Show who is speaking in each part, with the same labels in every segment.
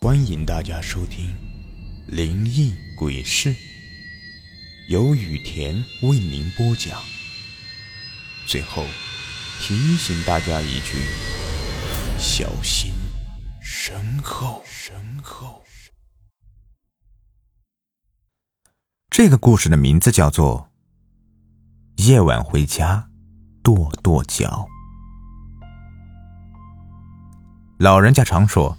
Speaker 1: 欢迎大家收听《灵异鬼事》，由雨田为您播讲。最后提醒大家一句：小心身后。身后。
Speaker 2: 这个故事的名字叫做《夜晚回家跺跺脚》。老人家常说。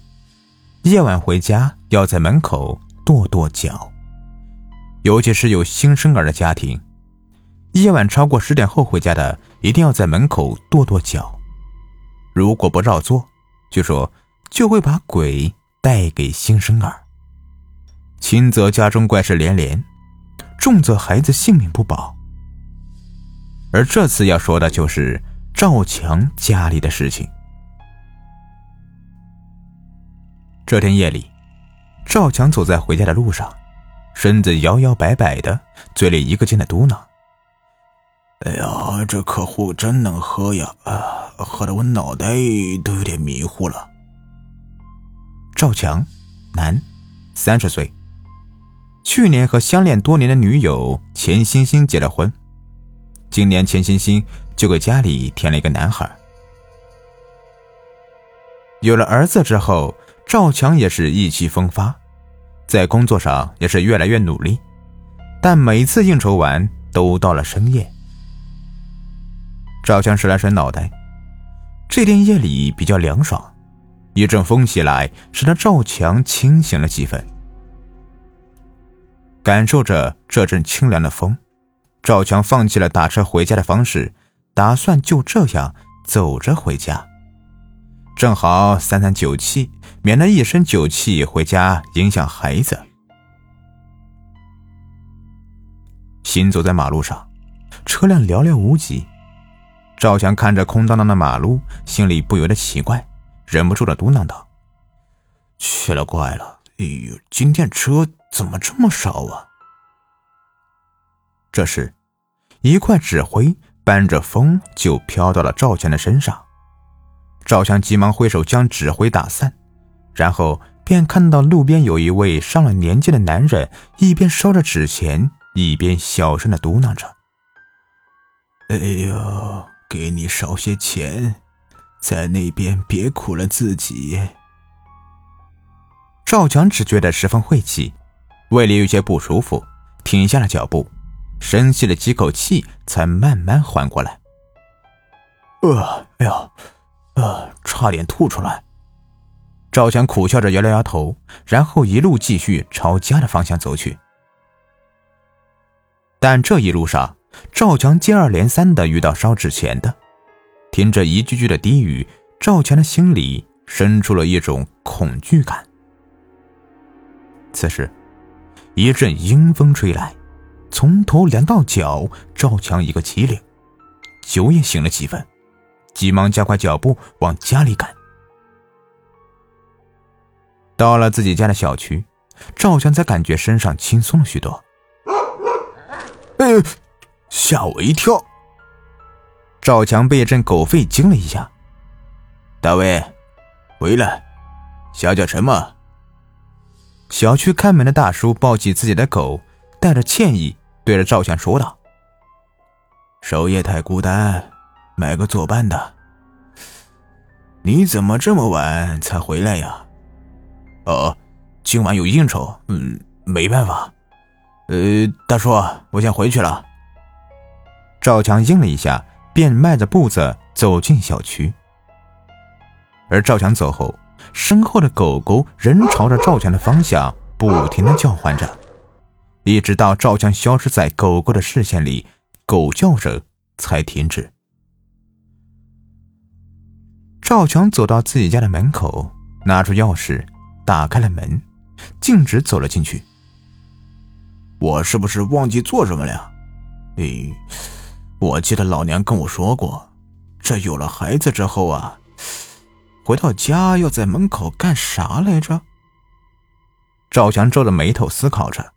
Speaker 2: 夜晚回家要在门口跺跺脚，尤其是有新生儿的家庭，夜晚超过十点后回家的，一定要在门口跺跺脚。如果不照做，据说就会把鬼带给新生儿，轻则家中怪事连连，重则孩子性命不保。而这次要说的就是赵强家里的事情。这天夜里，赵强走在回家的路上，身子摇摇摆摆的，嘴里一个劲的嘟囔：“
Speaker 1: 哎呀，这客户真能喝呀！啊，喝的我脑袋都有点迷糊了。”
Speaker 2: 赵强，男，三十岁，去年和相恋多年的女友钱欣欣结了婚，今年钱欣欣就给家里添了一个男孩。有了儿子之后。赵强也是意气风发，在工作上也是越来越努力，但每次应酬完都到了深夜。赵强伸了伸脑袋，这天夜里比较凉爽，一阵风袭来，使得赵强清醒了几分。感受着这阵清凉的风，赵强放弃了打车回家的方式，打算就这样走着回家。正好散散酒气，免得一身酒气回家影响孩子。行走在马路上，车辆寥寥无几。赵强看着空荡荡的马路，心里不由得奇怪，忍不住的嘟囔道：“奇了怪了，哎呦，今天车怎么这么少啊？”这时，一块纸灰伴着风就飘到了赵强的身上。赵强急忙挥手将纸灰打散，然后便看到路边有一位上了年纪的男人，一边烧着纸钱，一边小声的嘟囔着：“
Speaker 1: 哎呦，给你烧些钱，在那边别苦了自己。”
Speaker 2: 赵强只觉得十分晦气，胃里有些不舒服，停下了脚步，深吸了几口气，才慢慢缓过来。“呃，哎呀！”呃，差点吐出来。赵强苦笑着摇了摇头，然后一路继续朝家的方向走去。但这一路上，赵强接二连三的遇到烧纸钱的，听着一句句的低语，赵强的心里生出了一种恐惧感。此时，一阵阴风吹来，从头凉到脚，赵强一个机灵，酒也醒了几分。急忙加快脚步往家里赶。到了自己家的小区，赵强才感觉身上轻松了许多。
Speaker 1: 哎，吓我一跳！
Speaker 2: 赵强被一阵狗吠惊了一下。
Speaker 1: 大卫，回来，想叫什么？
Speaker 2: 小区看门的大叔抱起自己的狗，带着歉意对着赵强说道：“
Speaker 1: 守夜太孤单。”买个作伴的，你怎么这么晚才回来呀？
Speaker 2: 哦，今晚有应酬，嗯，没办法。
Speaker 1: 呃，大叔，我先回去了。
Speaker 2: 赵强应了一下，便迈着步子走进小区。而赵强走后，身后的狗狗仍朝着赵强的方向不停的叫唤着，一直到赵强消失在狗狗的视线里，狗叫声才停止。赵强走到自己家的门口，拿出钥匙，打开了门，径直走了进去。
Speaker 1: 我是不是忘记做什么了呀？哎，我记得老娘跟我说过，这有了孩子之后啊，回到家要在门口干啥来着？
Speaker 2: 赵强皱着眉头思考着。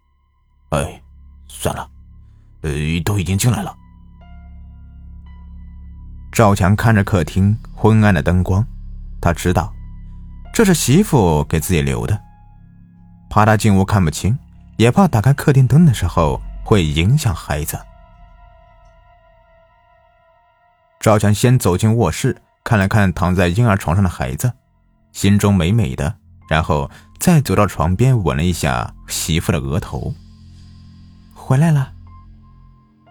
Speaker 1: 哎，算了，呃，都已经进来了。
Speaker 2: 赵强看着客厅昏暗的灯光，他知道这是媳妇给自己留的，怕他进屋看不清，也怕打开客厅灯的时候会影响孩子。赵强先走进卧室，看了看躺在婴儿床上的孩子，心中美美的，然后再走到床边吻了一下媳妇的额头。回来了。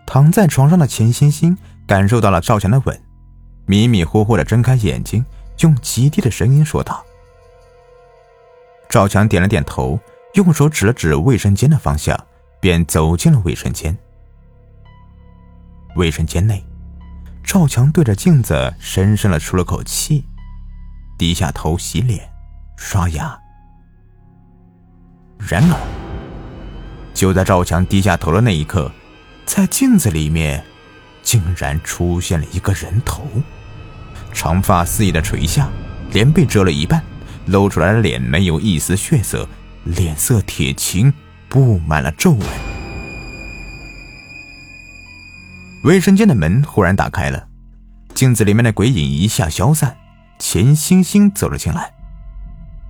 Speaker 2: 躺在床上的钱欣欣感受到了赵强的吻，迷迷糊糊的睁开眼睛，用极低的声音说道：“赵强点了点头，用手指了指卫生间的方向，便走进了卫生间。卫生间内，赵强对着镜子深深的出了口气，低下头洗脸、刷牙。然而，就在赵强低下头的那一刻。在镜子里面，竟然出现了一个人头，长发肆意的垂下，脸被遮了一半，露出来的脸没有一丝血色，脸色铁青，布满了皱纹。卫生间的门忽然打开了，镜子里面的鬼影一下消散，钱星星走了进来，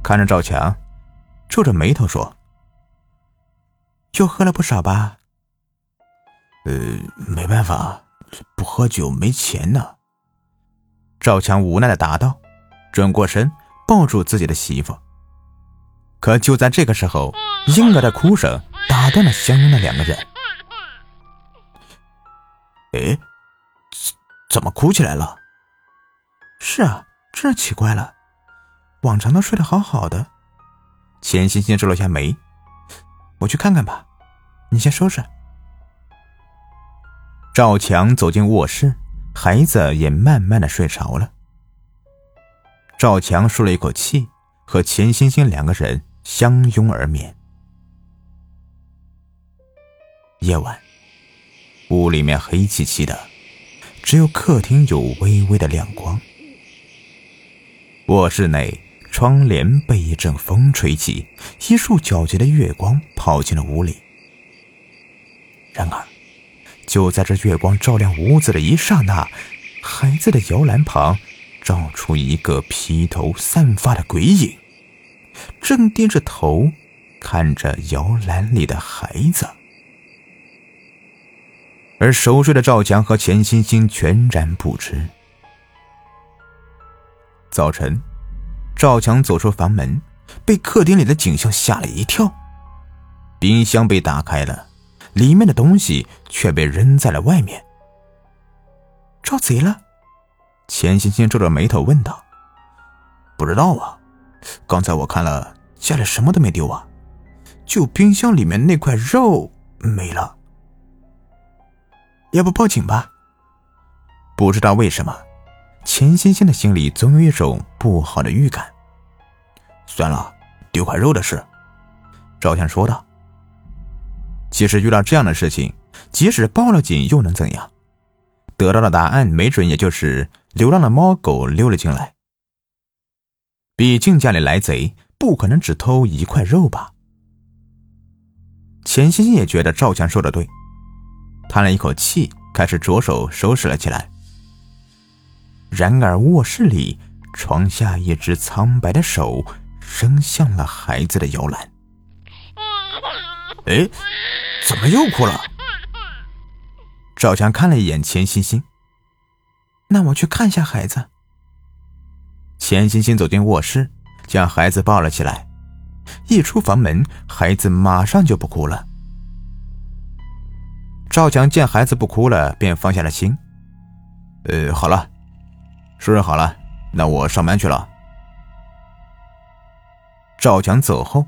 Speaker 2: 看着赵强，皱着眉头说：“又喝了不少吧？”
Speaker 1: 呃，没办法，不喝酒没钱呢。
Speaker 2: 赵强无奈的答道，转过身抱住自己的媳妇。可就在这个时候，婴儿的哭声打断了相拥的两个人。
Speaker 1: 哎，怎么哭起来了？
Speaker 3: 是啊，这奇怪了，往常都睡得好好的。
Speaker 2: 钱欣欣皱了下眉，
Speaker 3: 我去看看吧，你先收拾。
Speaker 2: 赵强走进卧室，孩子也慢慢的睡着了。赵强舒了一口气，和钱欣欣两个人相拥而眠。夜晚，屋里面黑漆漆的，只有客厅有微微的亮光。卧室内窗帘被一阵风吹起，一束皎洁的月光跑进了屋里。然而。就在这月光照亮屋子的一刹那，孩子的摇篮旁照出一个披头散发的鬼影，正低着头看着摇篮里的孩子。而熟睡的赵强和钱欣欣全然不知。早晨，赵强走出房门，被客厅里的景象吓了一跳，冰箱被打开了。里面的东西却被扔在了外面。
Speaker 3: 招贼了？
Speaker 2: 钱欣欣皱着眉头问道：“
Speaker 1: 不知道啊，刚才我看了，家里什么都没丢啊，就冰箱里面那块肉没了。
Speaker 3: 要不报警吧？”
Speaker 2: 不知道为什么，钱欣欣的心里总有一种不好的预感。
Speaker 1: 算了，丢块肉的事。”
Speaker 2: 赵强说道。其实遇到这样的事情，即使报了警又能怎样？得到的答案没准也就是流浪的猫狗溜了进来。毕竟家里来贼，不可能只偷一块肉吧？钱欣欣也觉得赵强说的对，叹了一口气，开始着手收拾了起来。然而卧室里，床下一只苍白的手伸向了孩子的摇篮。
Speaker 1: 哎。怎么又哭了？
Speaker 2: 赵强看了一眼钱欣欣，
Speaker 3: 那我去看一下孩子。
Speaker 2: 钱欣欣走进卧室，将孩子抱了起来。一出房门，孩子马上就不哭了。赵强见孩子不哭了，便放下了心。
Speaker 1: 呃，好了，收拾好了，那我上班去了。
Speaker 2: 赵强走后，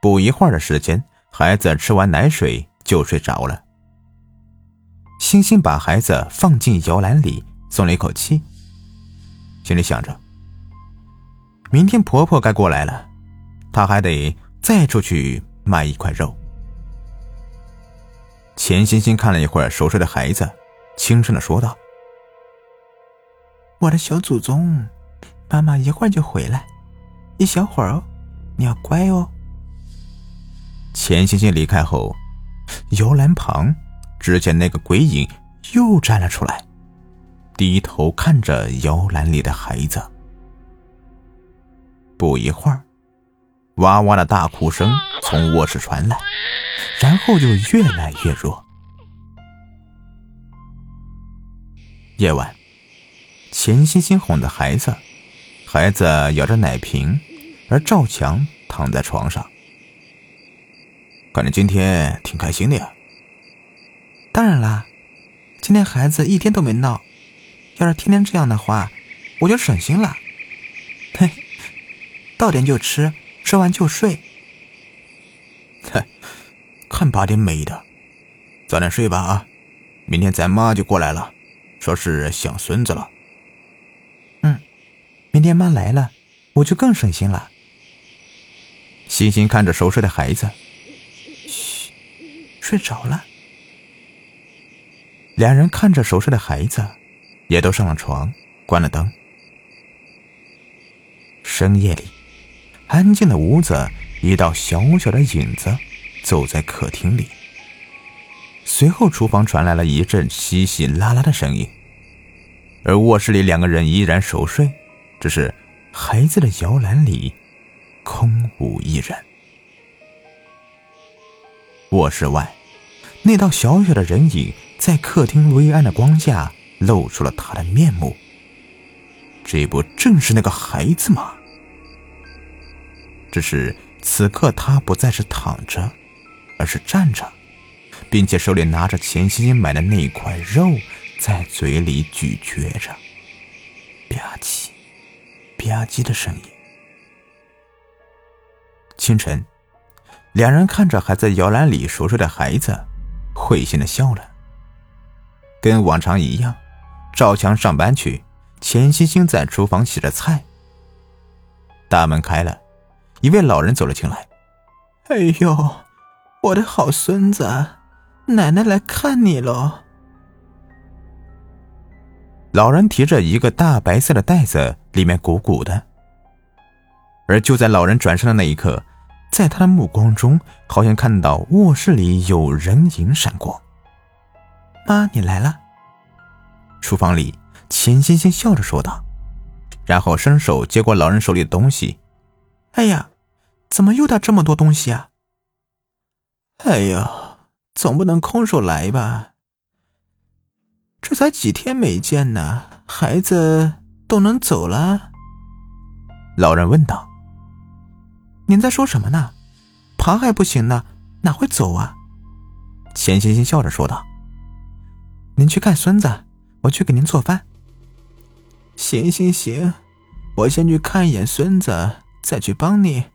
Speaker 2: 不一会儿的时间。孩子吃完奶水就睡着了。星星把孩子放进摇篮里，松了一口气，心里想着：明天婆婆该过来了，她还得再出去卖一块肉。钱星星看了一会儿熟睡的孩子，轻声的说道：“
Speaker 3: 我的小祖宗，妈妈一会儿就回来，一小会儿哦，你要乖哦。”
Speaker 2: 钱欣欣离开后，摇篮旁之前那个鬼影又站了出来，低头看着摇篮里的孩子。不一会儿，哇哇的大哭声从卧室传来，然后就越来越弱。夜晚，钱欣欣哄着孩子，孩子咬着奶瓶，而赵强躺在床上。看着今天挺开心的呀。
Speaker 3: 当然啦，今天孩子一天都没闹，要是天天这样的话，我就省心了。嘿，到点就吃，吃完就睡。
Speaker 2: 哼，看八点美的，早点睡吧啊！明天咱妈就过来了，说是想孙子了。
Speaker 3: 嗯，明天妈来了，我就更省心了。
Speaker 2: 欣欣看着熟睡的孩子。
Speaker 3: 嘘睡着了，
Speaker 2: 两人看着熟睡的孩子，也都上了床，关了灯。深夜里，安静的屋子，一道小小的影子走在客厅里。随后，厨房传来了一阵稀稀拉拉的声音，而卧室里两个人依然熟睡，只是孩子的摇篮里空无一人。卧室外。那道小小的人影在客厅微暗的光下露出了他的面目。这不正是那个孩子吗？只是此刻他不再是躺着，而是站着，并且手里拿着钱欣欣买的那块肉，在嘴里咀嚼着，吧唧吧唧的声音。清晨，两人看着还在摇篮里熟睡的孩子。会心的笑了。跟往常一样，赵强上班去，钱欣欣在厨房洗着菜。大门开了，一位老人走了进来。
Speaker 3: “哎呦，我的好孙子，奶奶来看你喽！”
Speaker 2: 老人提着一个大白色的袋子，里面鼓鼓的。而就在老人转身的那一刻。在他的目光中，好像看到卧室里有人影闪过。
Speaker 3: 妈，你来了。
Speaker 2: 厨房里，钱欣欣笑着说道，然后伸手接过老人手里的东西。
Speaker 3: 哎呀，怎么又带这么多东西啊？
Speaker 4: 哎呀，总不能空手来吧？这才几天没见呢，孩子都能走了？
Speaker 2: 老人问道。
Speaker 3: 您在说什么呢？爬还不行呢，哪会走啊？
Speaker 2: 钱欣欣笑着说道：“
Speaker 3: 您去看孙子，我去给您做饭。”
Speaker 4: 行行行，我先去看一眼孙子，再去帮你。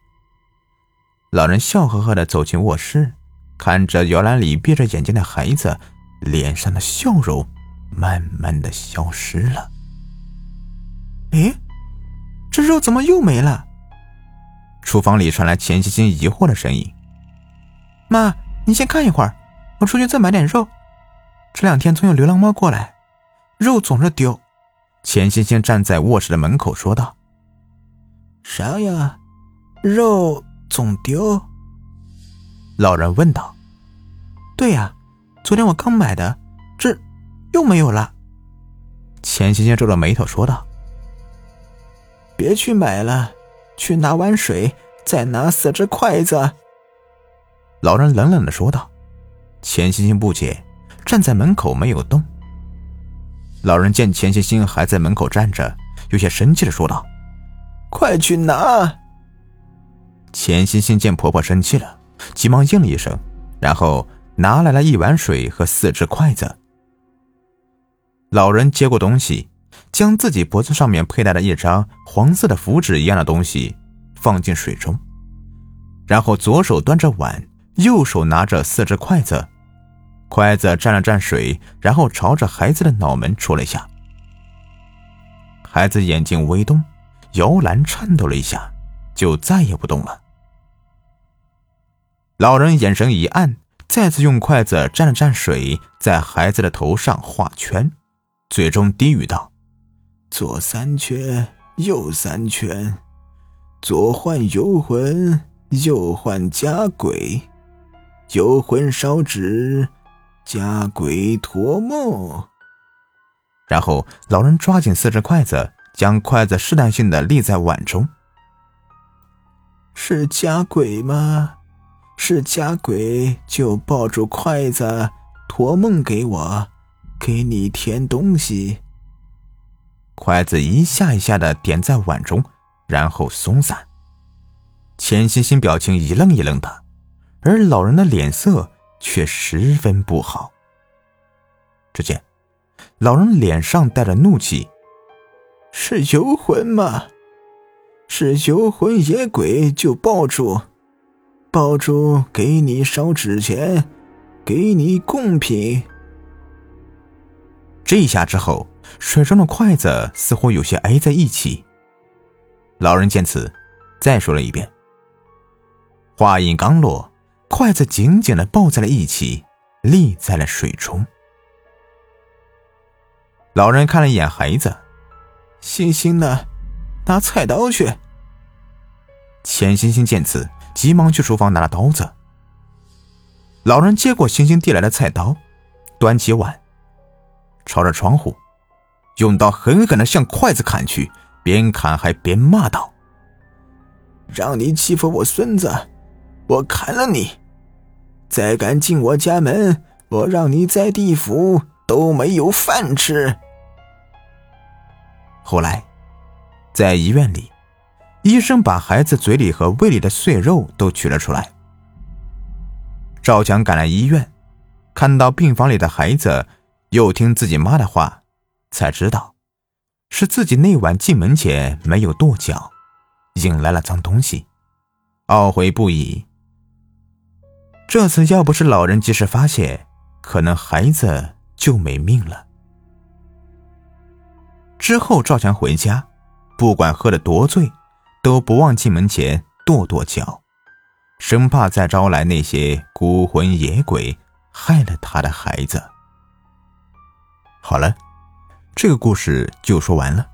Speaker 2: 老人笑呵呵的走进卧室，看着摇篮里闭着眼睛的孩子，脸上的笑容慢慢的消失了。
Speaker 3: 哎，这肉怎么又没了？
Speaker 2: 厨房里传来钱欣欣疑惑的声音：“
Speaker 3: 妈，你先看一会儿，我出去再买点肉。这两天总有流浪猫过来，肉总是丢。”
Speaker 2: 钱星星站在卧室的门口说道：“
Speaker 4: 啥呀？肉总丢？”
Speaker 2: 老人问道。
Speaker 3: “对呀，昨天我刚买的，这又没有了。”
Speaker 2: 钱星星皱着眉头说道：“
Speaker 4: 别去买了。”去拿碗水，再拿四只筷子。
Speaker 2: 老人冷冷的说道。钱星星不解，站在门口没有动。老人见钱欣欣还在门口站着，有些生气的说道：“
Speaker 4: 快去拿！”
Speaker 2: 钱欣欣见婆婆生气了，急忙应了一声，然后拿来了一碗水和四只筷子。老人接过东西。将自己脖子上面佩戴的一张黄色的符纸一样的东西放进水中，然后左手端着碗，右手拿着四只筷子，筷子沾了沾水，然后朝着孩子的脑门戳了一下。孩子眼睛微动，摇篮颤抖了一下，就再也不动了。老人眼神一暗，再次用筷子沾了沾水，在孩子的头上画圈，最终低语道。
Speaker 4: 左三圈，右三圈，左换游魂，右换家鬼，游魂烧纸，家鬼托梦。
Speaker 2: 然后，老人抓紧四只筷子，将筷子试探性的立在碗中。
Speaker 4: 是家鬼吗？是家鬼就抱住筷子托梦给我，给你添东西。
Speaker 2: 筷子一下一下的点在碗中，然后松散。钱欣欣表情一愣一愣的，而老人的脸色却十分不好。只见老人脸上带着怒气：“
Speaker 4: 是游魂吗？是游魂野鬼就抱住，抱住给你烧纸钱，给你贡品。”
Speaker 2: 这一下之后，水中的筷子似乎有些挨在一起。老人见此，再说了一遍。话音刚落，筷子紧紧的抱在了一起，立在了水中。老人看了一眼孩子，
Speaker 4: 星星呢？拿菜刀去。
Speaker 2: 钱星星见此，急忙去厨房拿了刀子。老人接过星星递来的菜刀，端起碗，朝着窗户，用刀狠狠的向筷子砍去，边砍还边骂道：“
Speaker 4: 让你欺负我孙子！”我砍了你！再敢进我家门，我让你在地府都没有饭吃。
Speaker 2: 后来，在医院里，医生把孩子嘴里和胃里的碎肉都取了出来。赵强赶来医院，看到病房里的孩子，又听自己妈的话，才知道是自己那晚进门前没有跺脚，引来了脏东西，懊悔不已。这次要不是老人及时发现，可能孩子就没命了。之后赵强回家，不管喝得多醉，都不忘进门前跺跺脚，生怕再招来那些孤魂野鬼，害了他的孩子。好了，这个故事就说完了。